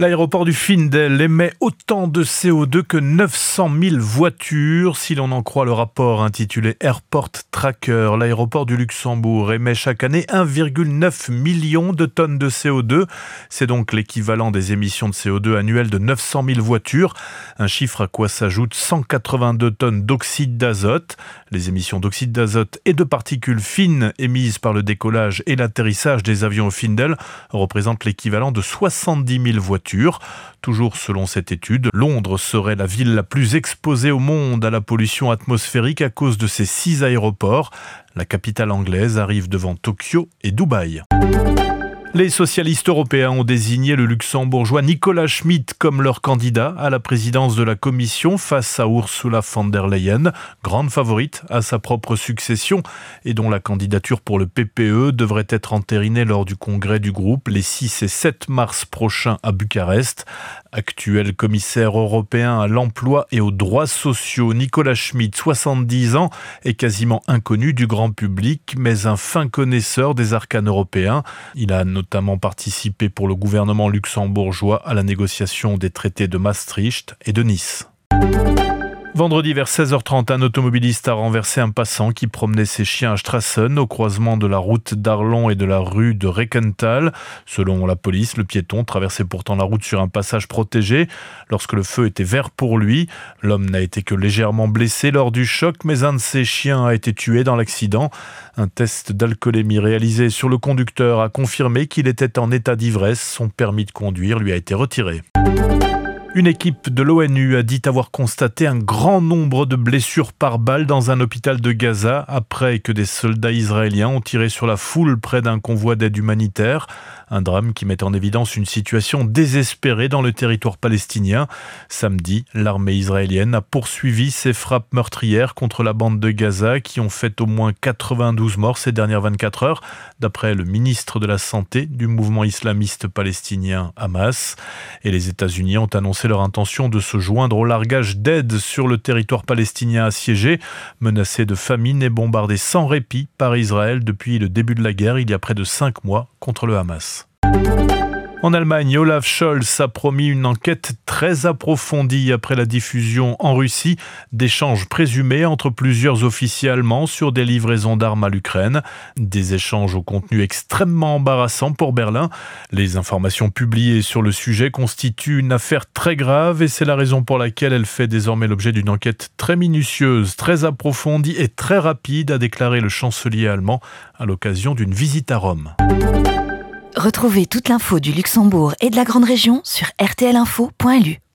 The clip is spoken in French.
L'aéroport du Findel émet autant de CO2 que 900 000 voitures. Si l'on en croit le rapport intitulé Airport Tracker, l'aéroport du Luxembourg émet chaque année 1,9 million de tonnes de CO2. C'est donc l'équivalent des émissions de CO2 annuelles de 900 000 voitures. Un chiffre à quoi s'ajoutent 182 tonnes d'oxyde d'azote. Les émissions d'oxyde d'azote et de particules fines émises par le décollage et l'atterrissage des avions au Findel représentent l'équivalent de 70 000 voitures. Toujours selon cette étude, Londres serait la ville la plus exposée au monde à la pollution atmosphérique à cause de ses six aéroports. La capitale anglaise arrive devant Tokyo et Dubaï. Les socialistes européens ont désigné le luxembourgeois Nicolas Schmitt comme leur candidat à la présidence de la Commission face à Ursula von der Leyen, grande favorite à sa propre succession et dont la candidature pour le PPE devrait être entérinée lors du congrès du groupe les 6 et 7 mars prochains à Bucarest. Actuel commissaire européen à l'emploi et aux droits sociaux, Nicolas Schmitt, 70 ans, est quasiment inconnu du grand public, mais un fin connaisseur des arcanes européens. Il a notamment participé pour le gouvernement luxembourgeois à la négociation des traités de Maastricht et de Nice. Vendredi vers 16h30, un automobiliste a renversé un passant qui promenait ses chiens à Strassen au croisement de la route d'Arlon et de la rue de Rekenthal. Selon la police, le piéton traversait pourtant la route sur un passage protégé lorsque le feu était vert pour lui. L'homme n'a été que légèrement blessé lors du choc, mais un de ses chiens a été tué dans l'accident. Un test d'alcoolémie réalisé sur le conducteur a confirmé qu'il était en état d'ivresse. Son permis de conduire lui a été retiré. Une équipe de l'ONU a dit avoir constaté un grand nombre de blessures par balle dans un hôpital de Gaza après que des soldats israéliens ont tiré sur la foule près d'un convoi d'aide humanitaire. Un drame qui met en évidence une situation désespérée dans le territoire palestinien. Samedi, l'armée israélienne a poursuivi ses frappes meurtrières contre la bande de Gaza qui ont fait au moins 92 morts ces dernières 24 heures, d'après le ministre de la Santé du mouvement islamiste palestinien Hamas. Et les États-Unis ont annoncé c'est leur intention de se joindre au largage d'aide sur le territoire palestinien assiégé, menacé de famine et bombardé sans répit par Israël depuis le début de la guerre il y a près de cinq mois contre le Hamas. En Allemagne, Olaf Scholz a promis une enquête très approfondie après la diffusion en Russie d'échanges présumés entre plusieurs officiers allemands sur des livraisons d'armes à l'Ukraine. Des échanges au contenu extrêmement embarrassant pour Berlin. Les informations publiées sur le sujet constituent une affaire très grave et c'est la raison pour laquelle elle fait désormais l'objet d'une enquête très minutieuse, très approfondie et très rapide, a déclaré le chancelier allemand à l'occasion d'une visite à Rome. Retrouvez toute l'info du Luxembourg et de la Grande Région sur rtlinfo.lu.